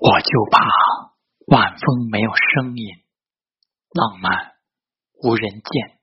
我就怕晚风没有声音浪漫无人见。